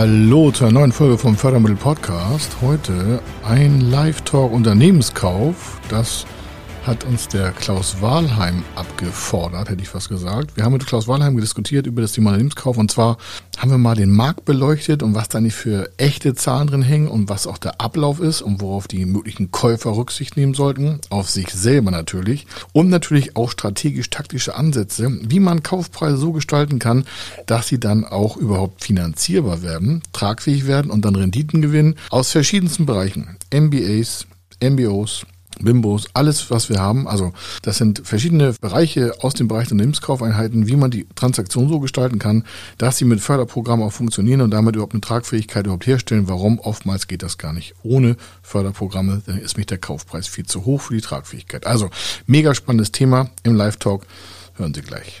Hallo zur neuen Folge vom Fördermittel Podcast. Heute ein Live-Talk Unternehmenskauf. Das hat uns der Klaus Wahlheim abgefordert, hätte ich fast gesagt. Wir haben mit Klaus Wahlheim diskutiert über das Thema Unternehmenskauf und zwar haben wir mal den Markt beleuchtet und was da nicht für echte Zahlen drin hängen und was auch der Ablauf ist und worauf die möglichen Käufer Rücksicht nehmen sollten, auf sich selber natürlich und natürlich auch strategisch-taktische Ansätze, wie man Kaufpreise so gestalten kann, dass sie dann auch überhaupt finanzierbar werden, tragfähig werden und dann Renditen gewinnen aus verschiedensten Bereichen. MBAs, MBOs, Bimbos, alles, was wir haben. Also das sind verschiedene Bereiche aus dem Bereich der Unternehmenskaufeinheiten, wie man die Transaktion so gestalten kann, dass sie mit Förderprogrammen auch funktionieren und damit überhaupt eine Tragfähigkeit überhaupt herstellen. Warum? Oftmals geht das gar nicht. Ohne Förderprogramme, dann ist mich der Kaufpreis viel zu hoch für die Tragfähigkeit. Also mega spannendes Thema im Live-Talk. Hören Sie gleich.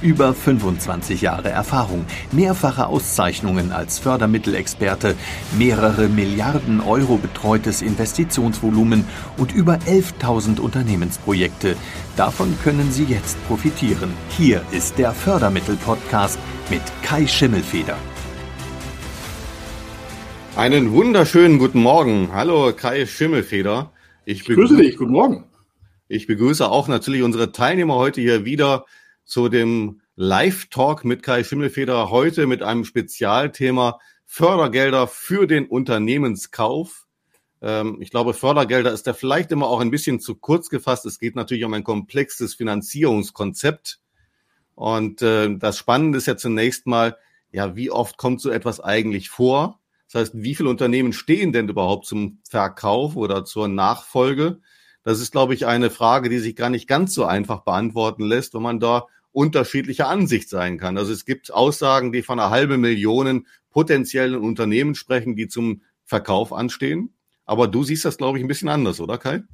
Über 25 Jahre Erfahrung, mehrfache Auszeichnungen als Fördermittelexperte, mehrere Milliarden Euro betreutes Investitionsvolumen und über 11.000 Unternehmensprojekte. Davon können Sie jetzt profitieren. Hier ist der Fördermittel-Podcast mit Kai Schimmelfeder. Einen wunderschönen guten Morgen. Hallo Kai Schimmelfeder. Ich, ich grüße dich. Guten Morgen. Ich begrüße auch natürlich unsere Teilnehmer heute hier wieder zu dem Live-Talk mit Kai Schimmelfeder heute mit einem Spezialthema Fördergelder für den Unternehmenskauf. Ähm, ich glaube, Fördergelder ist da vielleicht immer auch ein bisschen zu kurz gefasst. Es geht natürlich um ein komplexes Finanzierungskonzept. Und äh, das Spannende ist ja zunächst mal, ja, wie oft kommt so etwas eigentlich vor? Das heißt, wie viele Unternehmen stehen denn überhaupt zum Verkauf oder zur Nachfolge? Das ist, glaube ich, eine Frage, die sich gar nicht ganz so einfach beantworten lässt, wenn man da unterschiedlicher Ansicht sein kann. Also es gibt Aussagen, die von einer halben Million potenziellen Unternehmen sprechen, die zum Verkauf anstehen. Aber du siehst das, glaube ich, ein bisschen anders, oder Kai?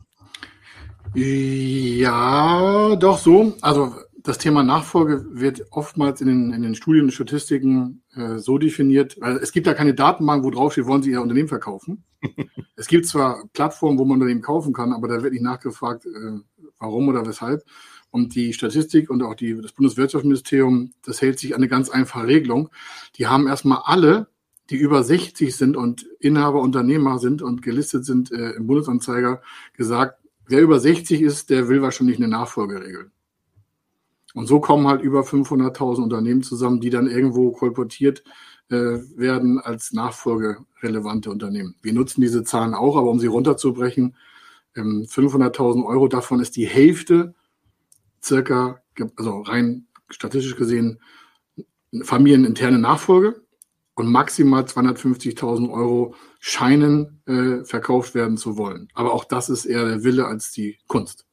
Ja, doch so. Also das Thema Nachfolge wird oftmals in den, in den Studien und Statistiken äh, so definiert, weil es gibt ja keine Datenbank, wo drauf steht, wollen Sie Ihr Unternehmen verkaufen. es gibt zwar Plattformen, wo man Unternehmen kaufen kann, aber da wird nicht nachgefragt, äh, warum oder weshalb. Und die Statistik und auch die, das Bundeswirtschaftsministerium, das hält sich an eine ganz einfache Regelung. Die haben erstmal alle, die über 60 sind und Inhaber, Unternehmer sind und gelistet sind äh, im Bundesanzeiger, gesagt, wer über 60 ist, der will wahrscheinlich eine Nachfolgeregel. Und so kommen halt über 500.000 Unternehmen zusammen, die dann irgendwo kolportiert äh, werden als nachfolgerelevante Unternehmen. Wir nutzen diese Zahlen auch, aber um sie runterzubrechen, ähm, 500.000 Euro davon ist die Hälfte circa, also rein statistisch gesehen, familieninterne Nachfolge und maximal 250.000 Euro scheinen äh, verkauft werden zu wollen. Aber auch das ist eher der Wille als die Kunst.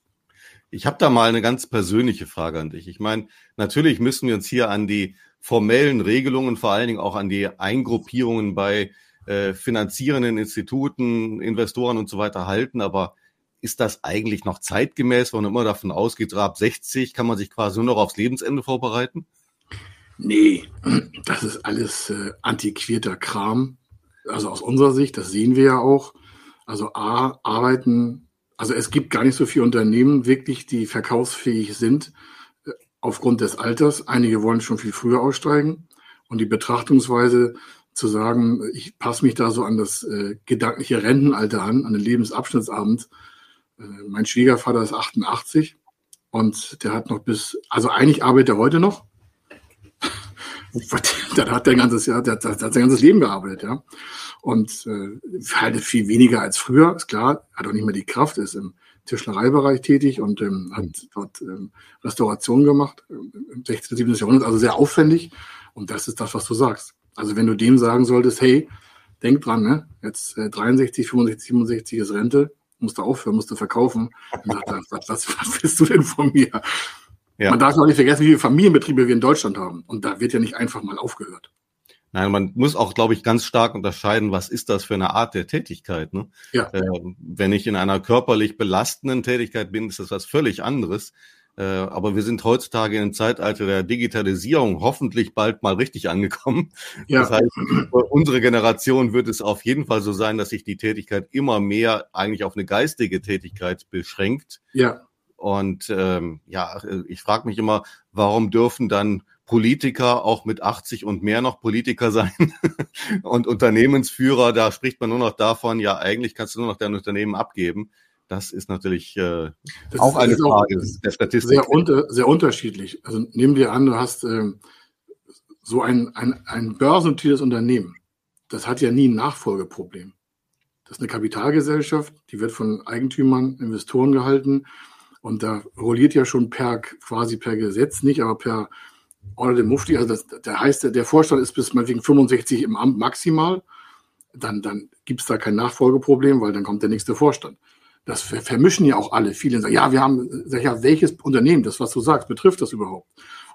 Ich habe da mal eine ganz persönliche Frage an dich. Ich meine, natürlich müssen wir uns hier an die formellen Regelungen, vor allen Dingen auch an die Eingruppierungen bei äh, finanzierenden Instituten, Investoren und so weiter halten. Aber ist das eigentlich noch zeitgemäß, wenn man immer davon ausgeht, ab 60 kann man sich quasi nur noch aufs Lebensende vorbereiten? Nee, das ist alles äh, antiquierter Kram. Also aus unserer Sicht, das sehen wir ja auch. Also A, arbeiten, also es gibt gar nicht so viele Unternehmen wirklich, die verkaufsfähig sind äh, aufgrund des Alters. Einige wollen schon viel früher aussteigen. Und die Betrachtungsweise zu sagen, ich passe mich da so an das äh, gedankliche Rentenalter an, an den Lebensabschnittsabend, mein Schwiegervater ist 88 und der hat noch bis, also eigentlich arbeitet er heute noch. der hat der ganzes Jahr, der, der hat sein ganzes Leben gearbeitet, ja. Und äh, halt viel weniger als früher, ist klar, hat auch nicht mehr die Kraft, ist im Tischlereibereich tätig und ähm, hat dort ähm, Restauration gemacht im 16. 17. Jahrhundert, also sehr aufwendig. Und das ist das, was du sagst. Also wenn du dem sagen solltest, hey, denk dran, ne, jetzt äh, 63, 65, 67 ist Rente, musst du aufhören, musst du verkaufen. Sagt, was, was, was willst du denn von mir? Ja. Man darf noch nicht vergessen, wie viele Familienbetriebe wir in Deutschland haben. Und da wird ja nicht einfach mal aufgehört. Nein, man muss auch, glaube ich, ganz stark unterscheiden, was ist das für eine Art der Tätigkeit. Ne? Ja. Äh, wenn ich in einer körperlich belastenden Tätigkeit bin, ist das was völlig anderes. Äh, aber wir sind heutzutage im Zeitalter der Digitalisierung hoffentlich bald mal richtig angekommen. Ja. Das heißt, unsere Generation wird es auf jeden Fall so sein, dass sich die Tätigkeit immer mehr eigentlich auf eine geistige Tätigkeit beschränkt. Ja. Und ähm, ja, ich frage mich immer, warum dürfen dann Politiker auch mit 80 und mehr noch Politiker sein und Unternehmensführer, da spricht man nur noch davon, ja, eigentlich kannst du nur noch dein Unternehmen abgeben. Das ist natürlich äh, auch eine Frage auch der Statistik. Sehr, unter, sehr unterschiedlich. Also nehmen wir an, du hast ähm, so ein, ein, ein börsennotiertes Unternehmen. Das hat ja nie ein Nachfolgeproblem. Das ist eine Kapitalgesellschaft, die wird von Eigentümern, Investoren gehalten. Und da rolliert ja schon per, quasi per Gesetz nicht, aber per oder dem Mufti, also das, der heißt, der Vorstand ist bis meinetwegen 65 im Amt maximal, dann, dann gibt es da kein Nachfolgeproblem, weil dann kommt der nächste Vorstand. Das vermischen ja auch alle. Viele sagen, ja, wir haben, sag ja, welches Unternehmen, das, was du sagst, betrifft das überhaupt?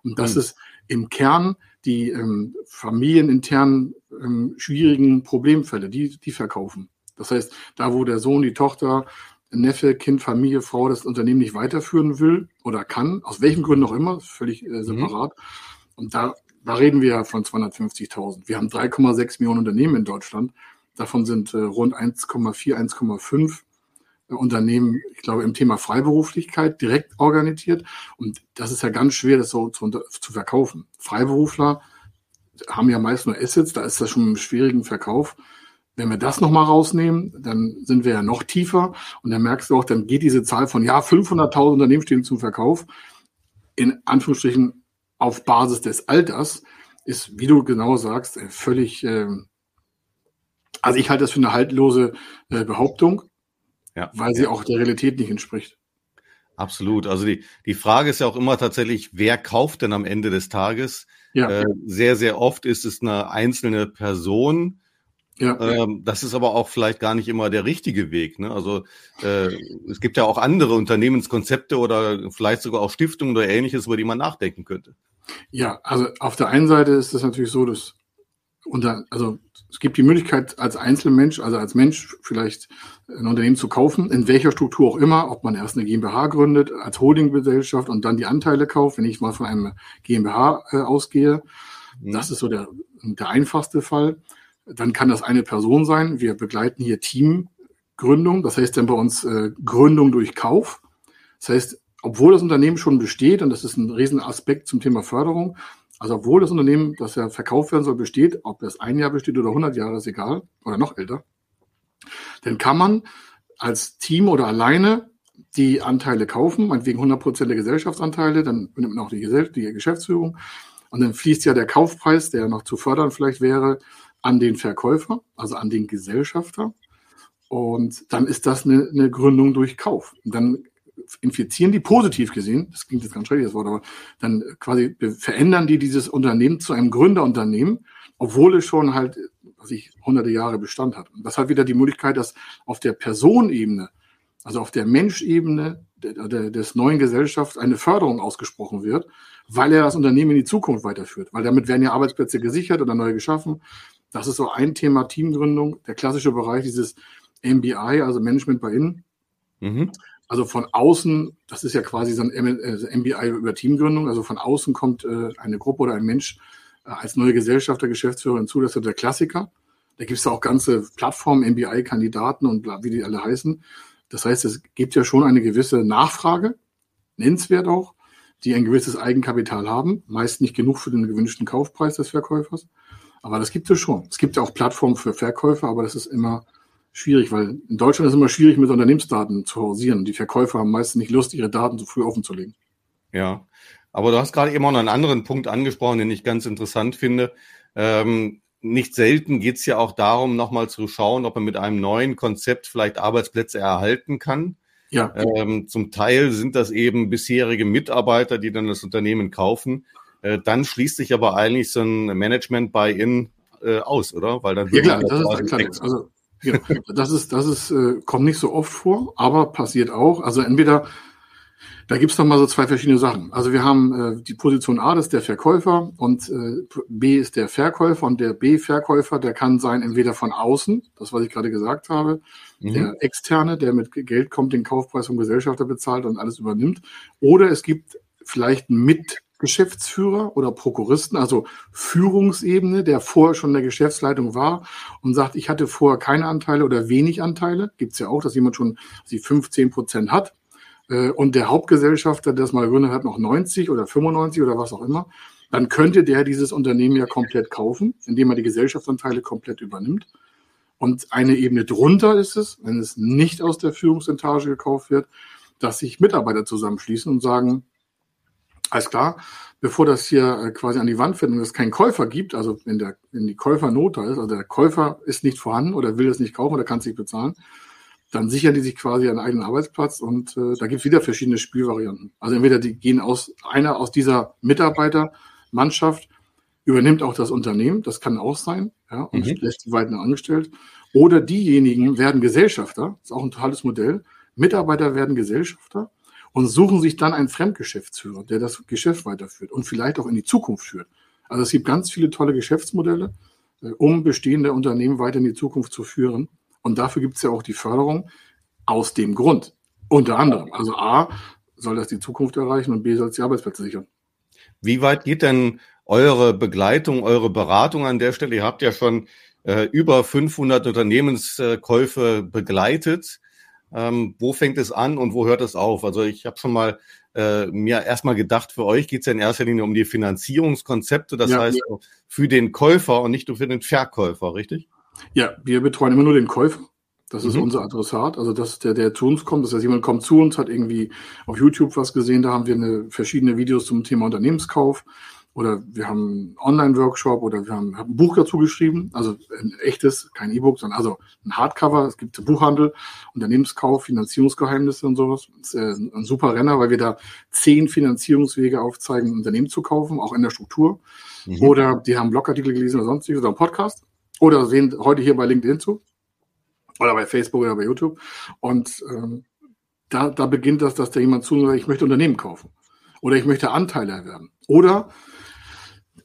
Und das mhm. ist im Kern die ähm, familieninternen ähm, schwierigen Problemfälle, die, die verkaufen. Das heißt, da wo der Sohn, die Tochter Neffe, Kind, Familie, Frau das Unternehmen nicht weiterführen will oder kann, aus welchen Gründen auch immer, völlig äh, mhm. separat. Mhm. Und da, da reden wir ja von 250.000. Wir haben 3,6 Millionen Unternehmen in Deutschland. Davon sind äh, rund 1,4, 1,5 äh, Unternehmen, ich glaube, im Thema Freiberuflichkeit direkt organisiert. Und das ist ja ganz schwer, das so zu, zu verkaufen. Freiberufler haben ja meist nur Assets, da ist das schon im schwierigen Verkauf. Wenn wir das nochmal rausnehmen, dann sind wir ja noch tiefer und dann merkst du auch, dann geht diese Zahl von, ja, 500.000 Unternehmen stehen zum Verkauf, in Anführungsstrichen auf Basis des Alters, ist, wie du genau sagst, äh, völlig, äh, also ich halte das für eine haltlose äh, Behauptung, ja. weil sie auch der Realität nicht entspricht. Absolut. Also die, die Frage ist ja auch immer tatsächlich, wer kauft denn am Ende des Tages? Ja. Äh, sehr, sehr oft ist es eine einzelne Person, ja. Ähm, das ist aber auch vielleicht gar nicht immer der richtige Weg. Ne? Also äh, es gibt ja auch andere Unternehmenskonzepte oder vielleicht sogar auch Stiftungen oder ähnliches, über die man nachdenken könnte. Ja, also auf der einen Seite ist es natürlich so, dass unter, also es gibt die Möglichkeit als Einzelmensch, also als Mensch vielleicht ein Unternehmen zu kaufen, in welcher Struktur auch immer, ob man erst eine GmbH gründet, als Holdinggesellschaft und dann die Anteile kauft, wenn ich mal von einem GmbH äh, ausgehe. Mhm. Das ist so der, der einfachste Fall. Dann kann das eine Person sein. Wir begleiten hier Teamgründung. Das heißt dann bei uns äh, Gründung durch Kauf. Das heißt, obwohl das Unternehmen schon besteht, und das ist ein Riesenaspekt zum Thema Förderung, also obwohl das Unternehmen, das ja verkauft werden soll, besteht, ob das ein Jahr besteht oder 100 Jahre, ist egal, oder noch älter, dann kann man als Team oder alleine die Anteile kaufen, meinetwegen 100% der Gesellschaftsanteile, dann nimmt man auch die, Gesell die Geschäftsführung und dann fließt ja der Kaufpreis, der noch zu fördern vielleicht wäre, an den Verkäufer, also an den Gesellschafter. Und dann ist das eine, eine Gründung durch Kauf. Und dann infizieren die positiv gesehen, das klingt jetzt ganz schrecklich das Wort, aber dann quasi verändern die dieses Unternehmen zu einem Gründerunternehmen, obwohl es schon halt, was ich, hunderte Jahre Bestand hat. Und das hat wieder die Möglichkeit, dass auf der Personebene, also auf der Menschebene des neuen Gesellschaft eine Förderung ausgesprochen wird, weil er das Unternehmen in die Zukunft weiterführt. Weil damit werden ja Arbeitsplätze gesichert oder neu geschaffen. Das ist so ein Thema Teamgründung, der klassische Bereich dieses MBI, also Management bei Innen. Mhm. Also von außen, das ist ja quasi so ein MBI äh, über Teamgründung, also von außen kommt äh, eine Gruppe oder ein Mensch äh, als neue Gesellschafter, Geschäftsführer hinzu, das ist der Klassiker. Da gibt es auch ganze Plattformen, MBI-Kandidaten und wie die alle heißen. Das heißt, es gibt ja schon eine gewisse Nachfrage, nennenswert auch, die ein gewisses Eigenkapital haben, meist nicht genug für den gewünschten Kaufpreis des Verkäufers. Aber das gibt es schon. Es gibt ja auch Plattformen für Verkäufer, aber das ist immer schwierig, weil in Deutschland ist es immer schwierig, mit Unternehmensdaten zu hausieren. Die Verkäufer haben meistens nicht Lust, ihre Daten so früh offenzulegen. Ja, aber du hast gerade eben auch noch einen anderen Punkt angesprochen, den ich ganz interessant finde. Ähm, nicht selten geht es ja auch darum, nochmal zu schauen, ob man mit einem neuen Konzept vielleicht Arbeitsplätze erhalten kann. Ja. Ähm, zum Teil sind das eben bisherige Mitarbeiter, die dann das Unternehmen kaufen. Äh, dann schließt sich aber eigentlich so ein Management bei in äh, aus, oder? Weil dann ja, klar, das ist klar. Also, ja, das ist, das ist, äh, kommt nicht so oft vor, aber passiert auch. Also entweder Da gibt's noch mal so zwei verschiedene Sachen. Also wir haben äh, die Position A, das ist der Verkäufer und äh, B ist der Verkäufer und der B-Verkäufer, der kann sein entweder von außen, das was ich gerade gesagt habe, mhm. der externe, der mit Geld kommt, den Kaufpreis vom Gesellschafter bezahlt und alles übernimmt, oder es gibt vielleicht einen Mitgeschäftsführer oder Prokuristen, also Führungsebene, der vorher schon in der Geschäftsleitung war und sagt, ich hatte vorher keine Anteile oder wenig Anteile. Gibt's ja auch, dass jemand schon sie 15 Prozent hat äh, und der Hauptgesellschafter, der das mal gegründet hat, noch 90 oder 95 oder was auch immer, dann könnte der dieses Unternehmen ja komplett kaufen, indem er die Gesellschaftsanteile komplett übernimmt. Und eine Ebene drunter ist es, wenn es nicht aus der Führungsetage gekauft wird, dass sich Mitarbeiter zusammenschließen und sagen, alles klar, bevor das hier äh, quasi an die Wand fällt und es keinen Käufer gibt, also wenn, der, wenn die Käufernot da ist, also der Käufer ist nicht vorhanden oder will es nicht kaufen oder kann es nicht bezahlen, dann sichern die sich quasi einen eigenen Arbeitsplatz und äh, da gibt es wieder verschiedene Spielvarianten. Also entweder die gehen aus, einer aus dieser Mitarbeitermannschaft übernimmt auch das Unternehmen, das kann auch sein, ja, und mhm. lässt die weiter angestellt. Oder diejenigen werden Gesellschafter, ist auch ein totales Modell. Mitarbeiter werden Gesellschafter und suchen sich dann einen Fremdgeschäftsführer, der das Geschäft weiterführt und vielleicht auch in die Zukunft führt. Also es gibt ganz viele tolle Geschäftsmodelle, äh, um bestehende Unternehmen weiter in die Zukunft zu führen. Und dafür gibt es ja auch die Förderung aus dem Grund. Unter anderem. Also A, soll das die Zukunft erreichen und B, soll es die Arbeitsplätze sichern. Wie weit geht denn eure Begleitung, eure Beratung an der Stelle? Ihr habt ja schon äh, über 500 Unternehmenskäufe begleitet. Ähm, wo fängt es an und wo hört es auf? Also ich habe schon mal äh, mir erstmal gedacht, für euch geht es ja in erster Linie um die Finanzierungskonzepte, das ja, heißt ja. für den Käufer und nicht nur für den Verkäufer, richtig? Ja, wir betreuen immer nur den Käufer. Das ist mhm. unser Adressat. Also das ist der, der zu uns kommt. Das heißt, jemand kommt zu uns, hat irgendwie auf YouTube was gesehen. Da haben wir eine, verschiedene Videos zum Thema Unternehmenskauf. Oder wir haben einen Online-Workshop oder wir haben, haben, ein Buch dazu geschrieben. Also ein echtes, kein E-Book, sondern also ein Hardcover. Es gibt Buchhandel, Unternehmenskauf, Finanzierungsgeheimnisse und sowas. Das ist äh, ein super Renner, weil wir da zehn Finanzierungswege aufzeigen, ein Unternehmen zu kaufen, auch in der Struktur. Mhm. Oder die haben Blogartikel gelesen oder sonstiges oder einen Podcast oder sehen heute hier bei LinkedIn zu oder bei Facebook oder bei YouTube. Und ähm, da, da beginnt das, dass da jemand zu sagt, ich möchte Unternehmen kaufen oder ich möchte Anteile erwerben. Oder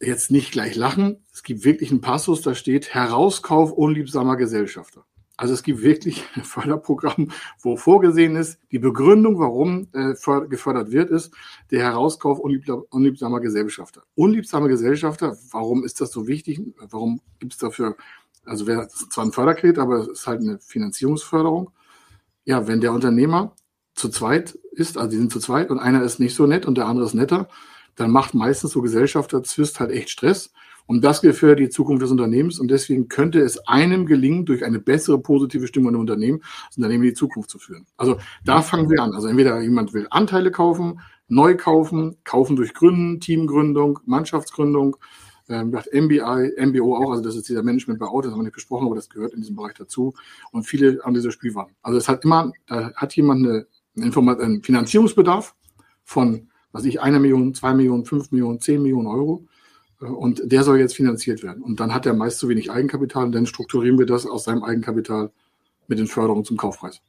jetzt nicht gleich lachen, es gibt wirklich einen Passus, da steht Herauskauf unliebsamer Gesellschafter. Also es gibt wirklich ein Förderprogramm, wo vorgesehen ist, die Begründung, warum äh, gefördert wird, ist der Herauskauf unliebsamer Gesellschafter. Unliebsame Gesellschafter, warum ist das so wichtig? Warum gibt es dafür, also wäre zwar ein Förderkredit, aber es ist halt eine Finanzierungsförderung. Ja, wenn der Unternehmer zu zweit ist, also die sind zu zweit und einer ist nicht so nett und der andere ist netter, dann macht meistens so Gesellschafter-Zwist halt echt Stress. Und das gefährdet die Zukunft des Unternehmens. Und deswegen könnte es einem gelingen, durch eine bessere positive Stimmung im Unternehmen, das Unternehmen in die Zukunft zu führen. Also da fangen wir an. Also entweder jemand will Anteile kaufen, neu kaufen, kaufen durch Gründen, Teamgründung, Mannschaftsgründung, ähm, MBI, MBO auch, also das ist dieser Management bei Autos, das haben wir nicht besprochen, aber das gehört in diesem Bereich dazu. Und viele an dieser Spiel waren. Also es hat immer, da hat jemand eine, eine Finanzierungsbedarf von, was ich, einer Million, zwei Millionen, fünf Millionen, zehn Millionen Euro. Und der soll jetzt finanziert werden. Und dann hat er meist zu wenig Eigenkapital und dann strukturieren wir das aus seinem Eigenkapital mit den Förderungen zum Kaufpreis.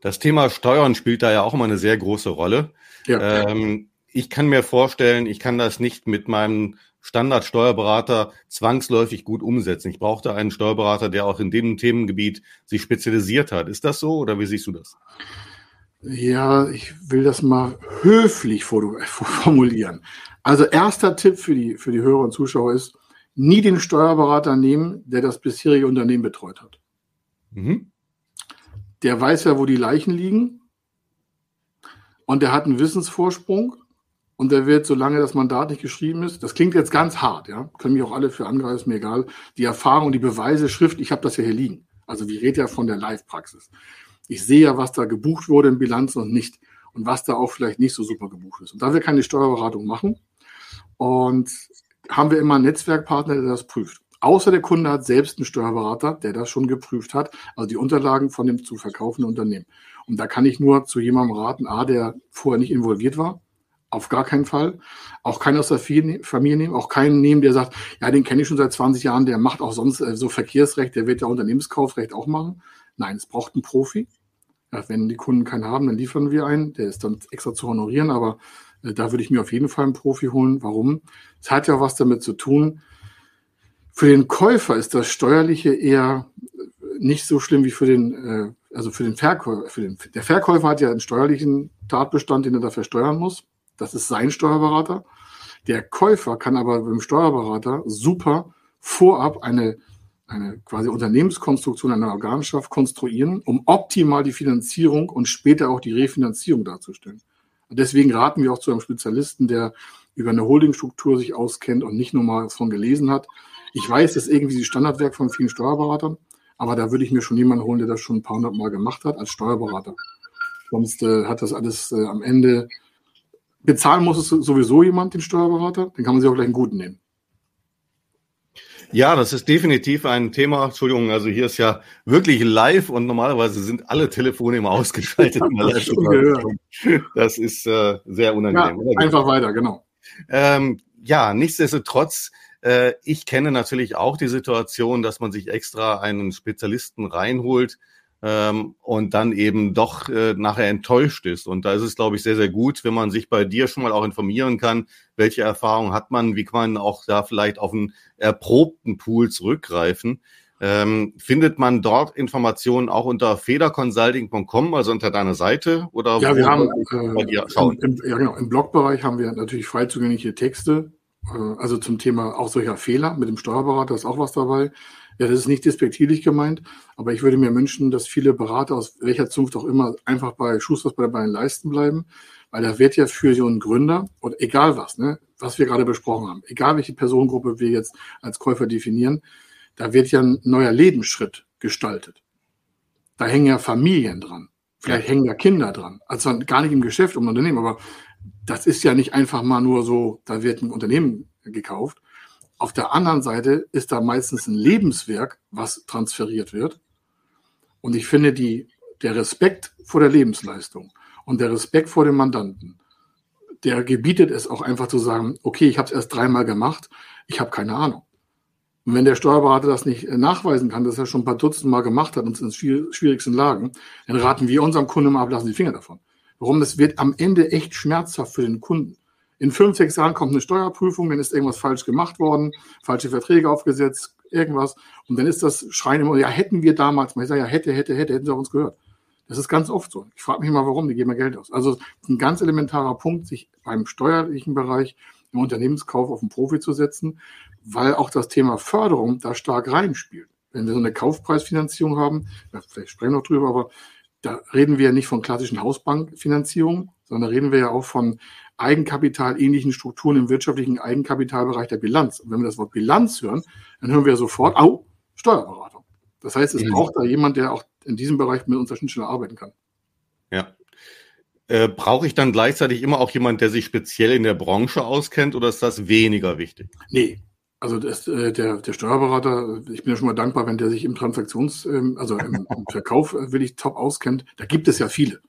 Das Thema Steuern spielt da ja auch immer eine sehr große Rolle. Ja. Ähm, ich kann mir vorstellen, ich kann das nicht mit meinem Standardsteuerberater zwangsläufig gut umsetzen. Ich brauchte einen Steuerberater, der auch in dem Themengebiet sich spezialisiert hat. Ist das so oder wie siehst du das? Ja, ich will das mal höflich formulieren. Also erster Tipp für die, für die Hörer und Zuschauer ist, nie den Steuerberater nehmen, der das bisherige Unternehmen betreut hat. Mhm. Der weiß ja, wo die Leichen liegen und der hat einen Wissensvorsprung und der wird, solange das Mandat nicht geschrieben ist, das klingt jetzt ganz hart, ja, können mich auch alle für angreifen, ist mir egal, die Erfahrung, die Beweise, Schrift, ich habe das ja hier liegen. Also wir reden ja von der Live-Praxis. Ich sehe ja, was da gebucht wurde in Bilanzen und nicht und was da auch vielleicht nicht so super gebucht ist. Und da wir keine Steuerberatung machen, und haben wir immer einen Netzwerkpartner, der das prüft. Außer der Kunde hat selbst einen Steuerberater, der das schon geprüft hat, also die Unterlagen von dem zu verkaufenden Unternehmen. Und da kann ich nur zu jemandem raten, A, der vorher nicht involviert war, auf gar keinen Fall. Auch keinen aus der Familie nehmen, auch keinen nehmen, der sagt, ja, den kenne ich schon seit 20 Jahren, der macht auch sonst äh, so Verkehrsrecht, der wird ja Unternehmenskaufrecht auch machen. Nein, es braucht einen Profi, Ja, wenn die Kunden keinen haben, dann liefern wir einen. Der ist dann extra zu honorieren, aber äh, da würde ich mir auf jeden Fall einen Profi holen. Warum? Es hat ja was damit zu tun. Für den Käufer ist das Steuerliche eher nicht so schlimm wie für den, äh, also für den Verkäufer. Für den, der Verkäufer hat ja einen steuerlichen Tatbestand, den er dafür steuern muss. Das ist sein Steuerberater. Der Käufer kann aber beim Steuerberater super vorab eine, eine quasi Unternehmenskonstruktion einer Organschaft konstruieren, um optimal die Finanzierung und später auch die Refinanzierung darzustellen. Deswegen raten wir auch zu einem Spezialisten, der über eine Holdingstruktur sich auskennt und nicht nur mal von gelesen hat. Ich weiß, das ist irgendwie das Standardwerk von vielen Steuerberatern, aber da würde ich mir schon jemanden holen, der das schon ein paar hundert Mal gemacht hat als Steuerberater. Sonst äh, hat das alles äh, am Ende bezahlen muss es sowieso jemand, den Steuerberater, den kann man sich auch gleich einen guten nehmen. Ja, das ist definitiv ein Thema. Entschuldigung, also hier ist ja wirklich live und normalerweise sind alle Telefone immer ausgeschaltet. das ist äh, sehr unangenehm. Ja, einfach weiter, genau. Ähm, ja, nichtsdestotrotz, äh, ich kenne natürlich auch die Situation, dass man sich extra einen Spezialisten reinholt, ähm, und dann eben doch äh, nachher enttäuscht ist. Und da ist es, glaube ich, sehr, sehr gut, wenn man sich bei dir schon mal auch informieren kann, welche Erfahrungen hat man, wie kann man auch da vielleicht auf einen erprobten Pool zurückgreifen. Ähm, findet man dort Informationen auch unter federconsulting.com, also unter deiner Seite? Oder ja, wir haben äh, im, ja, genau, im Blogbereich haben wir natürlich frei zugängliche Texte, äh, also zum Thema auch solcher Fehler mit dem Steuerberater ist auch was dabei. Ja, das ist nicht despektierlich gemeint, aber ich würde mir wünschen, dass viele Berater aus welcher Zunft auch immer einfach bei Schusters bei den Leisten bleiben, weil da wird ja für so einen Gründer oder egal was, ne, was wir gerade besprochen haben, egal welche Personengruppe wir jetzt als Käufer definieren, da wird ja ein neuer Lebensschritt gestaltet. Da hängen ja Familien dran. Vielleicht hängen da Kinder dran. Also gar nicht im Geschäft, um Unternehmen, aber das ist ja nicht einfach mal nur so, da wird ein Unternehmen gekauft, auf der anderen Seite ist da meistens ein Lebenswerk, was transferiert wird. Und ich finde, die, der Respekt vor der Lebensleistung und der Respekt vor dem Mandanten, der gebietet es auch einfach zu sagen, okay, ich habe es erst dreimal gemacht, ich habe keine Ahnung. Und wenn der Steuerberater das nicht nachweisen kann, dass er schon ein paar Dutzend Mal gemacht hat und in schwierigsten Lagen, dann raten wir unserem Kunden mal ab, lassen die Finger davon. Warum? Das wird am Ende echt schmerzhaft für den Kunden. In fünf, sechs Jahren kommt eine Steuerprüfung, dann ist irgendwas falsch gemacht worden, falsche Verträge aufgesetzt, irgendwas. Und dann ist das Schreien immer, ja, hätten wir damals mal. Ich sage, ja, hätte, hätte, hätte, hätten sie auf uns gehört. Das ist ganz oft so. Ich frage mich mal, warum, die geben ja Geld aus. Also ein ganz elementarer Punkt, sich beim steuerlichen Bereich im Unternehmenskauf auf den Profi zu setzen, weil auch das Thema Förderung da stark reinspielt. Wenn wir so eine Kaufpreisfinanzierung haben, vielleicht sprechen wir noch drüber, aber da reden wir ja nicht von klassischen Hausbankfinanzierung, sondern reden wir ja auch von Eigenkapital-ähnlichen Strukturen im wirtschaftlichen Eigenkapitalbereich der Bilanz. Und wenn wir das Wort Bilanz hören, dann hören wir sofort, au, Steuerberatung. Das heißt, es mhm. braucht da jemand, der auch in diesem Bereich mit unserer Schnittstelle arbeiten kann. Ja. Äh, Brauche ich dann gleichzeitig immer auch jemand, der sich speziell in der Branche auskennt oder ist das weniger wichtig? Nee, also das, äh, der, der Steuerberater, ich bin ja schon mal dankbar, wenn der sich im Transaktions-, ähm, also im, im Verkauf äh, wirklich top auskennt. Da gibt es ja viele.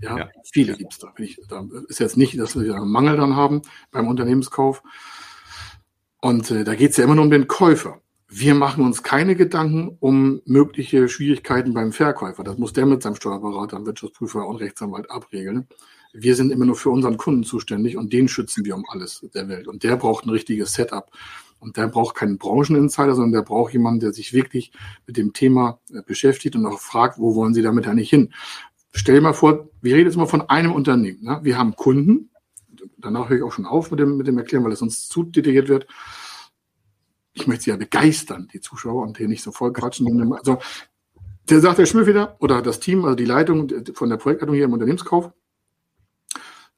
Ja, ja. viele gibt es da. Ich, da ist jetzt nicht, dass wir einen Mangel dran haben beim Unternehmenskauf. Und äh, da geht es ja immer nur um den Käufer. Wir machen uns keine Gedanken um mögliche Schwierigkeiten beim Verkäufer. Das muss der mit seinem Steuerberater, Wirtschaftsprüfer und Rechtsanwalt abregeln. Wir sind immer nur für unseren Kunden zuständig und den schützen wir um alles der Welt. Und der braucht ein richtiges Setup. Und der braucht keinen Brancheninsider, sondern der braucht jemanden, der sich wirklich mit dem Thema äh, beschäftigt und auch fragt, wo wollen Sie damit eigentlich hin? Stell dir mal vor, wir reden jetzt mal von einem Unternehmen. Ne? Wir haben Kunden, danach höre ich auch schon auf mit dem, mit dem Erklären, weil es sonst zu detailliert wird. Ich möchte sie ja begeistern, die Zuschauer, und hier nicht so voll quatschen. Also, der sagt der Schmüllfeder oder das Team, also die Leitung von der Projektleitung hier im Unternehmenskauf,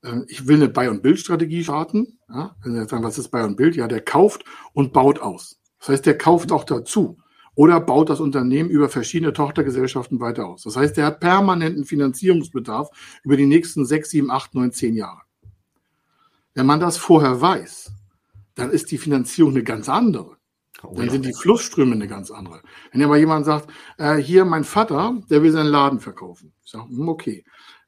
äh, ich will eine Buy- und Build-Strategie starten. Ja, wenn Sie sagen, was ist Buy und Build? Ja, der kauft und baut aus. Das heißt, der kauft auch dazu oder baut das Unternehmen über verschiedene Tochtergesellschaften weiter aus. Das heißt, er hat permanenten Finanzierungsbedarf über die nächsten sechs, sieben, acht, neun, zehn Jahre. Wenn man das vorher weiß, dann ist die Finanzierung eine ganz andere. Oh, dann sind die Flussströme eine ganz andere. Wenn aber jemand sagt, äh, hier mein Vater, der will seinen Laden verkaufen. Ich sage, hm, okay.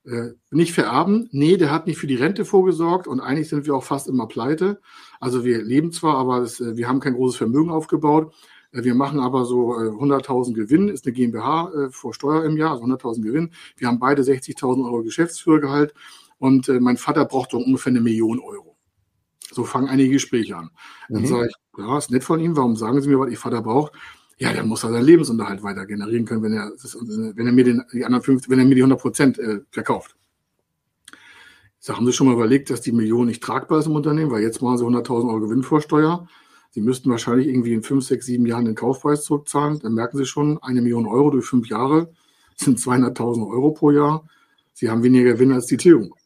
Äh, nicht vererben? Nee, der hat nicht für die Rente vorgesorgt und eigentlich sind wir auch fast immer pleite. Also wir leben zwar, aber das, äh, wir haben kein großes Vermögen aufgebaut wir machen aber so 100.000 äh, Gewinn, ist eine GmbH äh, vor Steuer im Jahr, also 100.000 Gewinn. Wir haben beide 60.000 Euro Geschäftsführergehalt und mein Vater braucht so ungefähr eine Million Euro. So fangen einige Gespräche an. Dann mhm. sage ich, ja, ist nett von ihm, warum sagen Sie mir, was Ihr Vater braucht? Ja, der muss er seinen Lebensunterhalt weiter generieren können, wenn er, wenn er mir den, die anderen 50, wenn er mir die 100 Prozent äh, verkauft. Sage, haben Sie schon mal überlegt, dass die Million nicht tragbar ist im Unternehmen, weil jetzt machen Sie 100.000 Euro Gewinnvorsteuer. Sie müssten wahrscheinlich irgendwie in fünf, sechs, sieben Jahren den Kaufpreis zurückzahlen. Dann merken Sie schon, eine Million Euro durch fünf Jahre sind 200.000 Euro pro Jahr. Sie haben weniger Gewinn als die Tilgung.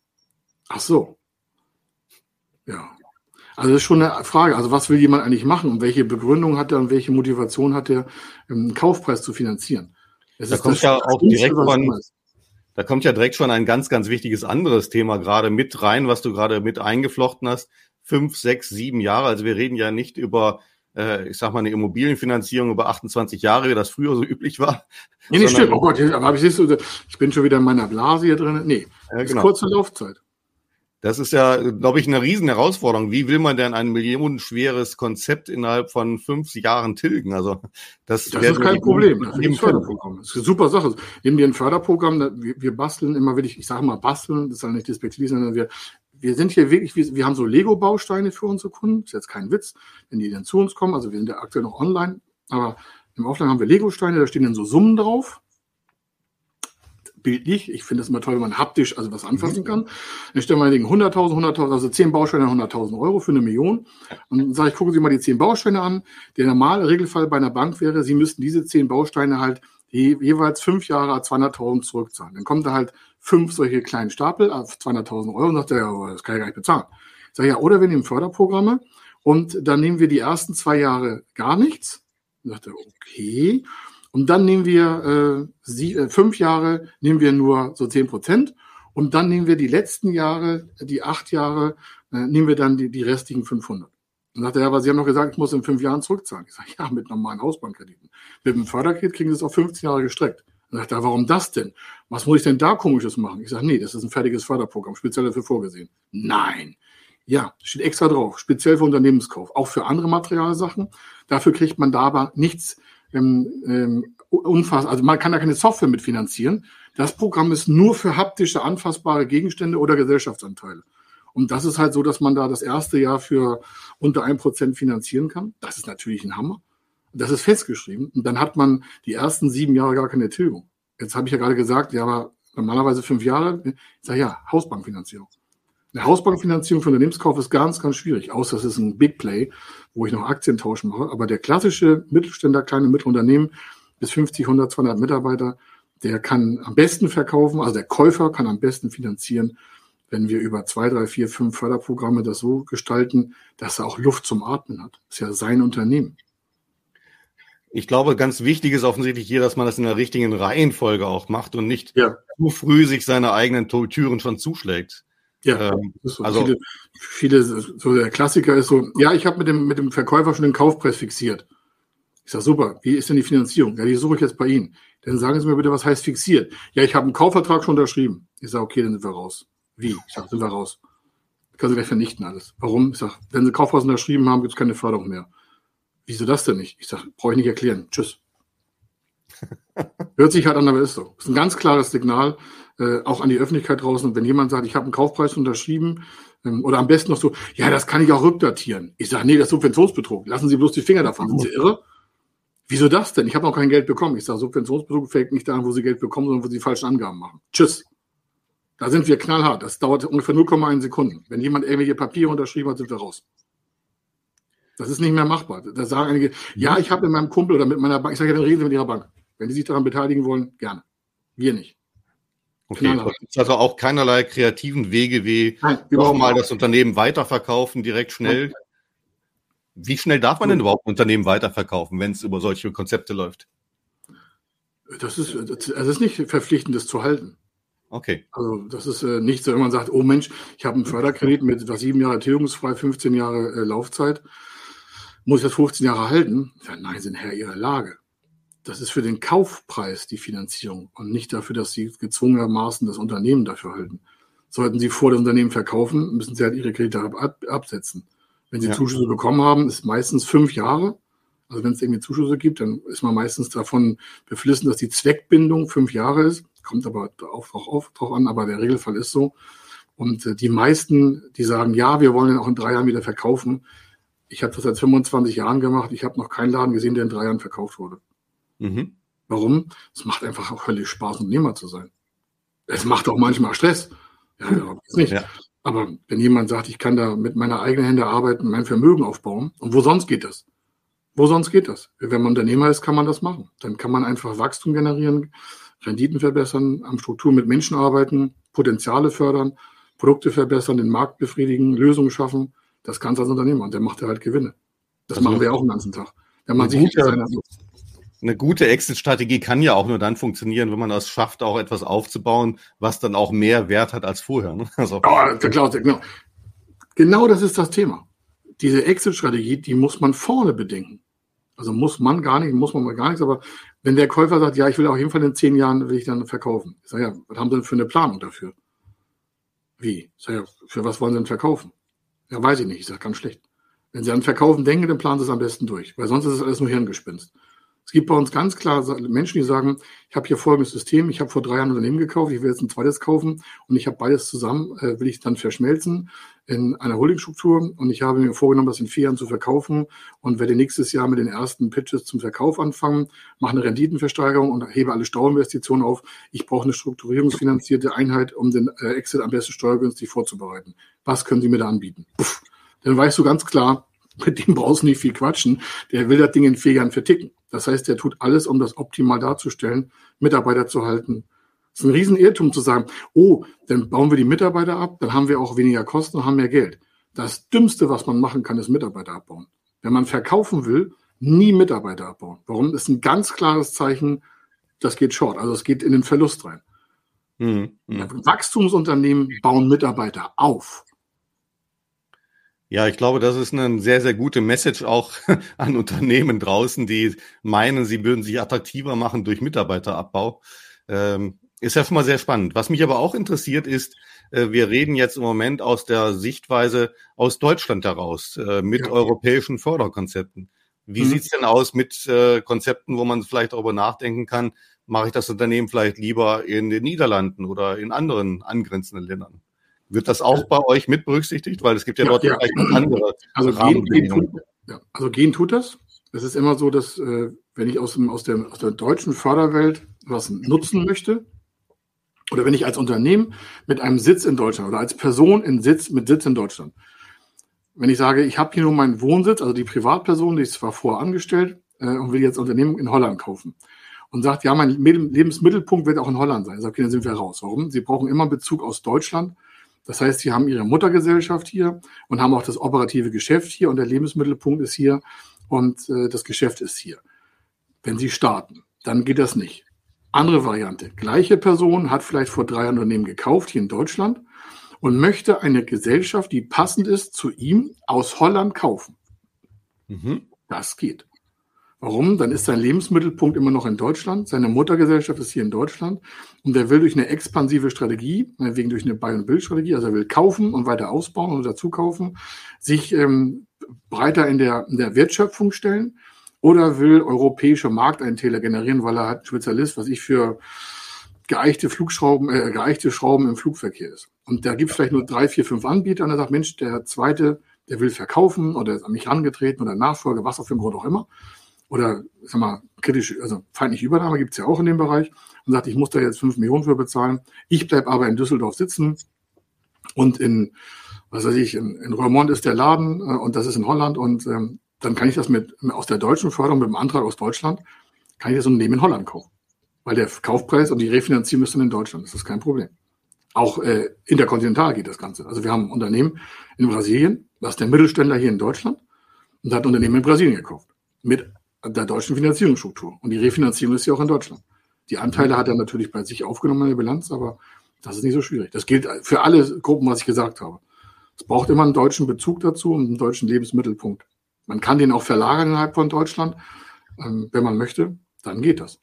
Ach so. Ja, also das ist schon eine Frage. Also was will jemand eigentlich machen und welche Begründung hat er und welche Motivation hat er, einen Kaufpreis zu finanzieren? Das da kommt ja auch direkt von, da kommt ja direkt schon ein ganz, ganz wichtiges anderes Thema gerade mit rein, was du gerade mit eingeflochten hast. Fünf, sechs, sieben Jahre. Also wir reden ja nicht über, äh, ich sag mal, eine Immobilienfinanzierung über 28 Jahre, wie das früher so üblich war. Nee, nicht stimmt. Oh Gott, aber ich, ich bin schon wieder in meiner Blase hier drin. Nee, ja, genau. ist kurze Laufzeit. Das ist ja, glaube ich, eine riesen Herausforderung. Wie will man denn ein millionenschweres Konzept innerhalb von fünf Jahren tilgen? Also das, das ist kein Problem. Das ist ein Förderprogramm. Das ist eine super Sache. Nehmen wir ein Förderprogramm, wir, wir basteln immer wirklich, ich sage mal basteln, das soll nicht despektierlich, sondern wir, wir sind hier wirklich, wir, wir haben so Lego-Bausteine für unsere Kunden. Das ist jetzt kein Witz, wenn die dann zu uns kommen. Also wir sind ja aktuell noch online, aber im Offline haben wir Lego-Steine, da stehen dann so Summen drauf bildlich. Ich finde es immer toll, wenn man haptisch also was anfassen kann. Dann stellen wir 100.000, 100.000, also 10 Bausteine, 100.000 Euro für eine Million. Und dann sage ich, gucken Sie mal die 10 Bausteine an. Der normale Regelfall bei einer Bank wäre, Sie müssten diese 10 Bausteine halt je, jeweils fünf Jahre 200.000 zurückzahlen. Dann kommt da halt fünf solche kleinen Stapel auf 200.000 Euro und sagt er, ja, das kann ich gar nicht bezahlen. Ich sage, ja, oder wir nehmen Förderprogramme und dann nehmen wir die ersten zwei Jahre gar nichts. Dann sagt er, okay. Und dann nehmen wir äh, sie, äh, fünf Jahre, nehmen wir nur so zehn Prozent. Und dann nehmen wir die letzten Jahre, die acht Jahre, äh, nehmen wir dann die, die restlichen 500. Und sagt er, aber Sie haben doch gesagt, ich muss in fünf Jahren zurückzahlen. Ich sage, ja, mit normalen Hausbankkrediten. Mit dem Förderkredit kriegen Sie es auf 15 Jahre gestreckt. Dann sagt er, warum das denn? Was muss ich denn da komisches machen? Ich sage, nee, das ist ein fertiges Förderprogramm, speziell dafür vorgesehen. Nein. Ja, steht extra drauf, speziell für Unternehmenskauf, auch für andere Materialsachen. Dafür kriegt man da aber nichts ähm, ähm, unfassbar, also man kann da keine Software mitfinanzieren. Das Programm ist nur für haptische, anfassbare Gegenstände oder Gesellschaftsanteile. Und das ist halt so, dass man da das erste Jahr für unter ein Prozent finanzieren kann. Das ist natürlich ein Hammer. Das ist festgeschrieben. Und dann hat man die ersten sieben Jahre gar keine Tilgung. Jetzt habe ich ja gerade gesagt, ja, aber normalerweise fünf Jahre. Ich sage ja, Hausbankfinanzierung. Eine Hausbankfinanzierung für Unternehmenskauf ist ganz, ganz schwierig, außer es ist ein Big Play, wo ich noch Aktientausch mache. Aber der klassische Mittelständler, kleine Mittelunternehmen bis 50, 100, 200 Mitarbeiter, der kann am besten verkaufen, also der Käufer kann am besten finanzieren, wenn wir über zwei, drei, vier, fünf Förderprogramme das so gestalten, dass er auch Luft zum Atmen hat. Das ist ja sein Unternehmen. Ich glaube, ganz wichtig ist offensichtlich hier, dass man das in der richtigen Reihenfolge auch macht und nicht ja. zu früh sich seine eigenen Türen schon zuschlägt. Ja, ähm, so. also viele, viele, so der Klassiker ist so, ja, ich habe mit dem, mit dem Verkäufer schon den Kaufpreis fixiert. Ich sage, super, wie ist denn die Finanzierung? Ja, die suche ich jetzt bei Ihnen. Dann sagen Sie mir bitte, was heißt fixiert? Ja, ich habe einen Kaufvertrag schon unterschrieben. Ich sage, okay, dann sind wir raus. Wie? Ich sage, sind wir raus. können Sie gleich vernichten alles. Warum? Ich sage, wenn Sie Kaufhaus unterschrieben haben, gibt es keine Förderung mehr. Wieso das denn nicht? Ich sage, brauche ich nicht erklären. Tschüss. Hört sich halt an, aber ist so. Ist ein ganz klares Signal, äh, auch an die Öffentlichkeit draußen. Wenn jemand sagt, ich habe einen Kaufpreis unterschrieben, ähm, oder am besten noch so, ja, das kann ich auch rückdatieren. Ich sage, nee, das ist Subventionsbetrug. Lassen Sie bloß die Finger davon. Sind Sie irre? Wieso das denn? Ich habe noch kein Geld bekommen. Ich sage, Subventionsbetrug fällt nicht daran, wo Sie Geld bekommen, sondern wo Sie falsche Angaben machen. Tschüss. Da sind wir knallhart. Das dauert ungefähr 0,1 Sekunden. Wenn jemand irgendwelche Papiere unterschrieben hat, sind wir raus. Das ist nicht mehr machbar. Da sagen einige, ja, ich habe mit meinem Kumpel oder mit meiner Bank, ich sage, ja, dann reden Sie mit Ihrer Bank. Wenn die sich daran beteiligen wollen, gerne. Wir nicht. Okay, es gibt also auch keinerlei kreativen Wege wie nochmal das Unternehmen weiterverkaufen, direkt schnell. Wie schnell darf man denn überhaupt ein Unternehmen weiterverkaufen, wenn es über solche Konzepte läuft? Das ist, das ist nicht verpflichtend, das zu halten. Okay. Also das ist äh, nicht so, wenn man sagt, oh Mensch, ich habe einen Förderkredit mit etwa sieben Jahre tilgungsfrei, 15 Jahre äh, Laufzeit, muss ich das 15 Jahre halten? Ja, nein, sind Herr ihrer Lage das ist für den Kaufpreis die Finanzierung und nicht dafür, dass Sie gezwungenermaßen das Unternehmen dafür halten. Sollten Sie vor das Unternehmen verkaufen, müssen Sie halt Ihre Kredite ab, absetzen. Wenn Sie ja. Zuschüsse bekommen haben, ist meistens fünf Jahre, Also wenn es irgendwie Zuschüsse gibt, dann ist man meistens davon beflissen, dass die Zweckbindung fünf Jahre ist. Kommt aber auch, auch, auch drauf an, aber der Regelfall ist so. Und äh, die meisten, die sagen, ja, wir wollen ihn auch in drei Jahren wieder verkaufen. Ich habe das seit 25 Jahren gemacht. Ich habe noch keinen Laden gesehen, der in drei Jahren verkauft wurde. Mhm. Warum? Es macht einfach auch völlig Spaß, Unternehmer zu sein. Es macht auch manchmal Stress. Ja, ja, nicht. Ja. Aber wenn jemand sagt, ich kann da mit meiner eigenen Hände arbeiten, mein Vermögen aufbauen, und wo sonst geht das? Wo sonst geht das? Wenn man Unternehmer ist, kann man das machen. Dann kann man einfach Wachstum generieren, Renditen verbessern, am Struktur mit Menschen arbeiten, Potenziale fördern, Produkte verbessern, den Markt befriedigen, Lösungen schaffen. Das Ganze als Unternehmer. Und der macht ja halt Gewinne. Das also machen wir auch den ganzen Tag. Wenn man sich gute, eine gute Exit-Strategie kann ja auch nur dann funktionieren, wenn man es schafft, auch etwas aufzubauen, was dann auch mehr Wert hat als vorher. Ne? Also, oh, Klaus, genau. genau das ist das Thema. Diese Exit-Strategie, die muss man vorne bedenken. Also muss man gar nicht, muss man gar nichts, aber wenn der Käufer sagt, ja, ich will auf jeden Fall in zehn Jahren will ich dann verkaufen. Ich sage, ja, was haben Sie denn für eine Planung dafür? Wie? Ich sage, ja, für was wollen Sie denn verkaufen? Ja, weiß ich nicht. Ich sage, ganz schlecht. Wenn Sie an Verkaufen denken, dann planen Sie es am besten durch, weil sonst ist es alles nur Hirngespinst. Es gibt bei uns ganz klar Menschen, die sagen, ich habe hier folgendes System, ich habe vor drei Jahren ein Unternehmen gekauft, ich will jetzt ein zweites kaufen und ich habe beides zusammen, äh, will ich dann verschmelzen in einer Holdingstruktur und ich habe mir vorgenommen, das in vier Jahren zu verkaufen und werde nächstes Jahr mit den ersten Pitches zum Verkauf anfangen, mache eine Renditenversteigerung und hebe alle Steuerinvestitionen auf. Ich brauche eine strukturierungsfinanzierte Einheit, um den äh, Exit am besten steuergünstig vorzubereiten. Was können Sie mir da anbieten? Puff. Dann weißt du ganz klar, mit dem brauchst du nicht viel quatschen. Der will das Ding in vier Jahren verticken. Das heißt, der tut alles, um das optimal darzustellen, Mitarbeiter zu halten. Das ist ein Riesenirrtum zu sagen, oh, dann bauen wir die Mitarbeiter ab, dann haben wir auch weniger Kosten und haben mehr Geld. Das Dümmste, was man machen kann, ist Mitarbeiter abbauen. Wenn man verkaufen will, nie Mitarbeiter abbauen. Warum? Das ist ein ganz klares Zeichen, das geht short, also es geht in den Verlust rein. Mhm. Mhm. Wachstumsunternehmen bauen Mitarbeiter auf. Ja, ich glaube, das ist eine sehr, sehr gute Message auch an Unternehmen draußen, die meinen, sie würden sich attraktiver machen durch Mitarbeiterabbau. Ähm, ist ja schon mal sehr spannend. Was mich aber auch interessiert ist, äh, wir reden jetzt im Moment aus der Sichtweise aus Deutschland heraus äh, mit ja. europäischen Förderkonzepten. Wie mhm. sieht's denn aus mit äh, Konzepten, wo man vielleicht darüber nachdenken kann, mache ich das Unternehmen vielleicht lieber in den Niederlanden oder in anderen angrenzenden Ländern? Wird das auch bei euch mit berücksichtigt? Weil es gibt ja, ja dort ja. andere also Rahmenbedingungen. Gehen, tut, ja. Also gehen tut das. Es ist immer so, dass äh, wenn ich aus, dem, aus, der, aus der deutschen Förderwelt was nutzen möchte, oder wenn ich als Unternehmen mit einem Sitz in Deutschland oder als Person in Sitz, mit Sitz in Deutschland, wenn ich sage, ich habe hier nur meinen Wohnsitz, also die Privatperson, die ist zwar vorher angestellt äh, und will jetzt Unternehmen in Holland kaufen und sagt, ja, mein Lebensmittelpunkt wird auch in Holland sein. Ich sage, okay, dann sind wir raus. Warum? Sie brauchen immer Bezug aus Deutschland das heißt, sie haben ihre Muttergesellschaft hier und haben auch das operative Geschäft hier und der Lebensmittelpunkt ist hier und äh, das Geschäft ist hier. Wenn sie starten, dann geht das nicht. Andere Variante. Gleiche Person hat vielleicht vor drei Jahren Unternehmen gekauft hier in Deutschland und möchte eine Gesellschaft, die passend ist zu ihm, aus Holland kaufen. Mhm. Das geht. Warum? Dann ist sein Lebensmittelpunkt immer noch in Deutschland, seine Muttergesellschaft ist hier in Deutschland und er will durch eine expansive Strategie, wegen durch eine Buy- und Build-Strategie, also er will kaufen und weiter ausbauen und dazu sich ähm, breiter in der, in der Wertschöpfung stellen oder will europäische Markteintäler generieren, weil er halt Spezialist, was ich für geeichte Flugschrauben, äh, geeichte Schrauben im Flugverkehr ist. Und da gibt es vielleicht nur drei, vier, fünf Anbieter und er sagt, Mensch, der zweite, der will verkaufen oder ist an mich herangetreten oder Nachfolge, was auf dem Grund auch immer oder sag mal, kritische, also feindliche Übernahme gibt es ja auch in dem Bereich und sagt, ich muss da jetzt fünf Millionen für bezahlen. Ich bleibe aber in Düsseldorf sitzen und in, was weiß ich, in, in Roermond ist der Laden äh, und das ist in Holland und ähm, dann kann ich das mit aus der deutschen Förderung mit dem Antrag aus Deutschland, kann ich das Unternehmen in Holland kaufen. Weil der Kaufpreis und die Refinanzierung müssen in Deutschland, das ist kein Problem. Auch äh, interkontinental geht das Ganze. Also wir haben ein Unternehmen in Brasilien, das ist der Mittelständler hier in Deutschland und hat ein Unternehmen in Brasilien gekauft. Mit der deutschen Finanzierungsstruktur. Und die Refinanzierung ist ja auch in Deutschland. Die Anteile hat er natürlich bei sich aufgenommen in der Bilanz, aber das ist nicht so schwierig. Das gilt für alle Gruppen, was ich gesagt habe. Es braucht immer einen deutschen Bezug dazu und einen deutschen Lebensmittelpunkt. Man kann den auch verlagern innerhalb von Deutschland, ähm, wenn man möchte, dann geht das.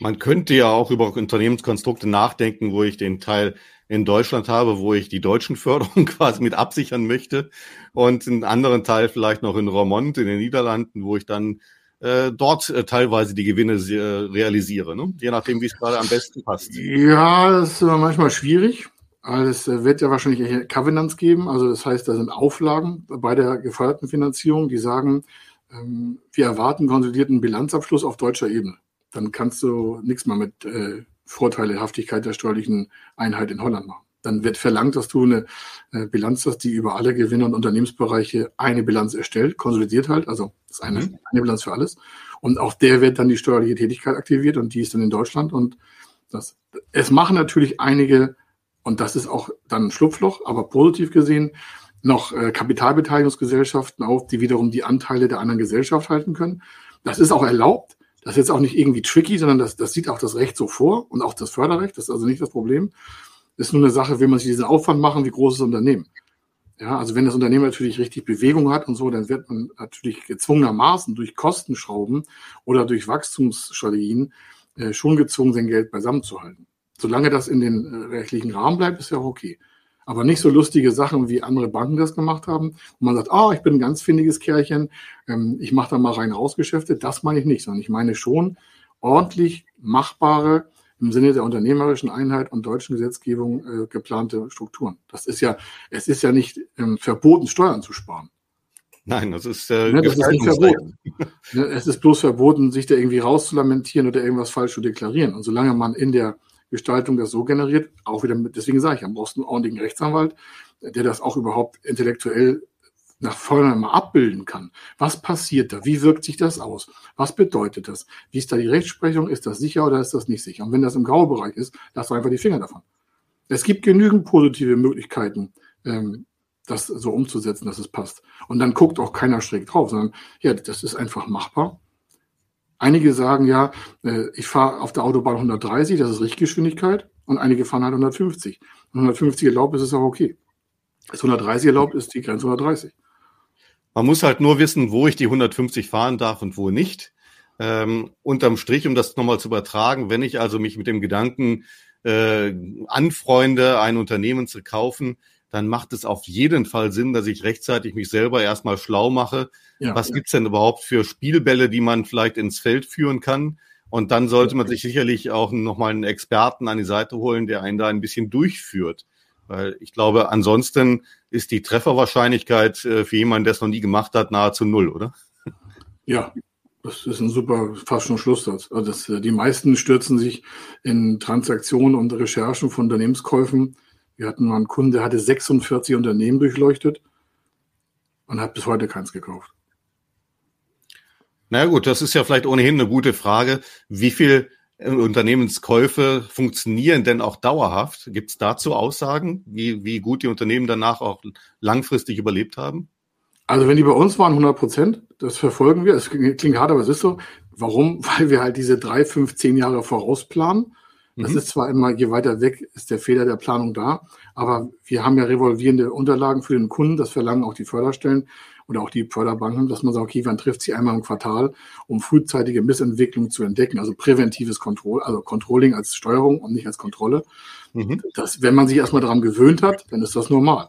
Man könnte ja auch über Unternehmenskonstrukte nachdenken, wo ich den Teil in Deutschland habe, wo ich die deutschen Förderungen quasi mit absichern möchte und einen anderen Teil vielleicht noch in Romont in den Niederlanden, wo ich dann äh, dort äh, teilweise die Gewinne äh, realisiere, ne? je nachdem, wie es gerade am besten passt. Ja, das ist manchmal schwierig. Es äh, wird ja wahrscheinlich Covenants geben, also das heißt, da sind Auflagen bei der geförderten Finanzierung, die sagen, ähm, wir erwarten konsolidierten Bilanzabschluss auf deutscher Ebene. Dann kannst du nichts mehr mit äh, Vorteilehaftigkeit der steuerlichen Einheit in Holland machen. Dann wird verlangt, dass du eine äh, Bilanz hast, die über alle Gewinner und Unternehmensbereiche eine Bilanz erstellt, konsolidiert halt, also das ist eine, mhm. eine Bilanz für alles. Und auf der wird dann die steuerliche Tätigkeit aktiviert und die ist dann in Deutschland. Und das, es machen natürlich einige, und das ist auch dann ein Schlupfloch, aber positiv gesehen, noch äh, Kapitalbeteiligungsgesellschaften auf, die wiederum die Anteile der anderen Gesellschaft halten können. Das ist auch erlaubt. Das ist jetzt auch nicht irgendwie tricky, sondern das, das sieht auch das Recht so vor und auch das Förderrecht. Das ist also nicht das Problem. Das ist nur eine Sache, will man sich diesen Aufwand machen, wie groß ist das Unternehmen. Ja, also wenn das Unternehmen natürlich richtig Bewegung hat und so, dann wird man natürlich gezwungenermaßen durch Kostenschrauben oder durch Wachstumsstrategien äh, schon gezwungen, sein Geld beisammen zu halten. Solange das in den äh, rechtlichen Rahmen bleibt, ist ja auch okay. Aber nicht so lustige Sachen, wie andere Banken das gemacht haben. Und man sagt, oh, ich bin ein ganz findiges Kerlchen, ähm, ich mache da mal rein Rausgeschäfte. Das meine ich nicht, sondern ich meine schon ordentlich machbare, im Sinne der unternehmerischen Einheit und deutschen Gesetzgebung äh, geplante Strukturen. Das ist ja, es ist ja nicht ähm, verboten, Steuern zu sparen. Nein, das ist, äh, ne, das ist nicht verboten. Ne, es ist bloß verboten, sich da irgendwie rauszulamentieren oder irgendwas falsch zu deklarieren. Und solange man in der Gestaltung das so generiert, auch wieder mit, deswegen sage ich, man braucht einen ordentlichen Rechtsanwalt, der das auch überhaupt intellektuell nach vorne mal abbilden kann. Was passiert da? Wie wirkt sich das aus? Was bedeutet das? Wie ist da die Rechtsprechung? Ist das sicher oder ist das nicht sicher? Und wenn das im Graubereich ist, lass einfach die Finger davon. Es gibt genügend positive Möglichkeiten, ähm, das so umzusetzen, dass es passt. Und dann guckt auch keiner schräg drauf, sondern ja, das ist einfach machbar. Einige sagen ja, äh, ich fahre auf der Autobahn 130, das ist Richtgeschwindigkeit, und einige fahren halt 150. 150 erlaubt ist es auch okay. Ist 130 erlaubt, ist die Grenze 130. Man muss halt nur wissen, wo ich die 150 fahren darf und wo nicht. Ähm, unterm Strich, um das nochmal zu übertragen, wenn ich also mich mit dem Gedanken äh, anfreunde, ein Unternehmen zu kaufen, dann macht es auf jeden Fall Sinn, dass ich rechtzeitig mich selber erstmal schlau mache. Ja, Was ja. gibt's denn überhaupt für Spielbälle, die man vielleicht ins Feld führen kann? Und dann sollte man sich sicherlich auch nochmal einen Experten an die Seite holen, der einen da ein bisschen durchführt. Weil ich glaube, ansonsten ist die Trefferwahrscheinlichkeit äh, für jemanden, der es noch nie gemacht hat, nahezu null, oder? Ja, das ist ein super, fast schon Schlusssatz. Also das, äh, die meisten stürzen sich in Transaktionen und Recherchen von Unternehmenskäufen wir hatten mal einen Kunden, der hatte 46 Unternehmen durchleuchtet und hat bis heute keins gekauft. Na gut, das ist ja vielleicht ohnehin eine gute Frage. Wie viel Unternehmenskäufe funktionieren denn auch dauerhaft? Gibt es dazu Aussagen, wie, wie gut die Unternehmen danach auch langfristig überlebt haben? Also wenn die bei uns waren, 100 Prozent, das verfolgen wir. Es klingt hart, aber es ist so. Warum? Weil wir halt diese drei, fünf, zehn Jahre vorausplanen das mhm. ist zwar immer, je weiter weg ist der Fehler der Planung da, aber wir haben ja revolvierende Unterlagen für den Kunden, das verlangen auch die Förderstellen oder auch die Förderbanken, dass man sagt, okay, man trifft sie einmal im Quartal, um frühzeitige Missentwicklung zu entdecken, also präventives Control, also Controlling als Steuerung und nicht als Kontrolle. Mhm. Das, wenn man sich erstmal daran gewöhnt hat, dann ist das normal.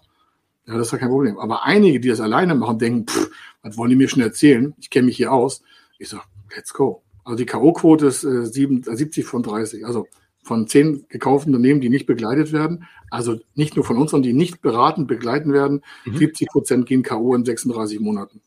Ja, das ist ja kein Problem. Aber einige, die das alleine machen, denken, pff, was wollen die mir schon erzählen? Ich kenne mich hier aus. Ich sage, let's go. Also die K.O.-Quote ist äh, 70 von 30. Also von zehn gekauften Unternehmen, die nicht begleitet werden. Also nicht nur von uns, sondern die nicht beraten, begleiten werden. Mhm. 70 Prozent gehen K.O. in 36 Monaten.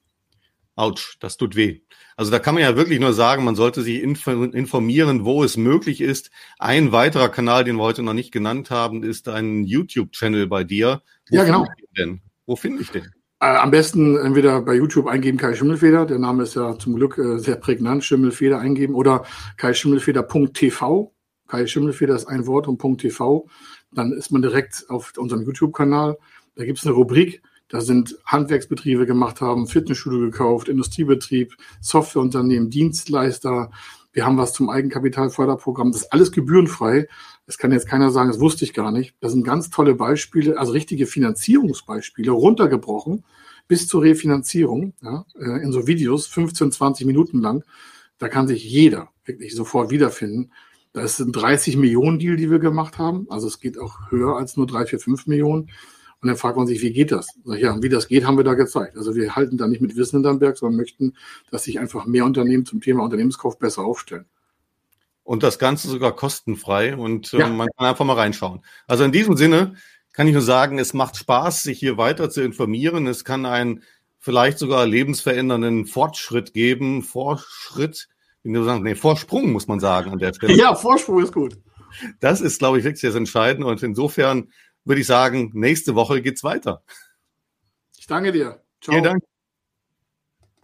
Autsch, das tut weh. Also da kann man ja wirklich nur sagen, man sollte sich informieren, wo es möglich ist. Ein weiterer Kanal, den wir heute noch nicht genannt haben, ist ein YouTube-Channel bei dir. Wo ja, genau. denn? Wo finde ich den? Äh, am besten entweder bei YouTube eingeben Kai Schimmelfeder, der Name ist ja zum Glück äh, sehr prägnant, Schimmelfeder eingeben oder kaischimmelfeder.tv Kai Schimmelfeder ist ein Wort und .tv. Dann ist man direkt auf unserem YouTube-Kanal. Da gibt es eine Rubrik, da sind Handwerksbetriebe gemacht haben, Fitnessstudio gekauft, Industriebetrieb, Softwareunternehmen, Dienstleister. Wir haben was zum Eigenkapitalförderprogramm. Das ist alles gebührenfrei. Es kann jetzt keiner sagen, das wusste ich gar nicht. Das sind ganz tolle Beispiele, also richtige Finanzierungsbeispiele, runtergebrochen bis zur Refinanzierung, ja, äh, in so Videos, 15, 20 Minuten lang. Da kann sich jeder wirklich sofort wiederfinden. Das ist ein 30 Millionen Deal, die wir gemacht haben. Also es geht auch höher als nur 3, 4, 5 Millionen. Und dann fragt man sich, wie geht das? Ja, wie das geht, haben wir da gezeigt. Also wir halten da nicht mit Wissen hinterm Berg, sondern möchten, dass sich einfach mehr Unternehmen zum Thema Unternehmenskauf besser aufstellen. Und das Ganze sogar kostenfrei und äh, ja. man kann einfach mal reinschauen. Also in diesem Sinne kann ich nur sagen, es macht Spaß, sich hier weiter zu informieren. Es kann einen vielleicht sogar lebensverändernden Fortschritt geben. Fortschritt, nee, Vorsprung muss man sagen an der Stelle. Ja, Vorsprung ist gut. Das ist, glaube ich, wirklich das Entscheidende. Und insofern würde ich sagen, nächste Woche geht's weiter. Ich danke dir. Ciao. Vielen Dank.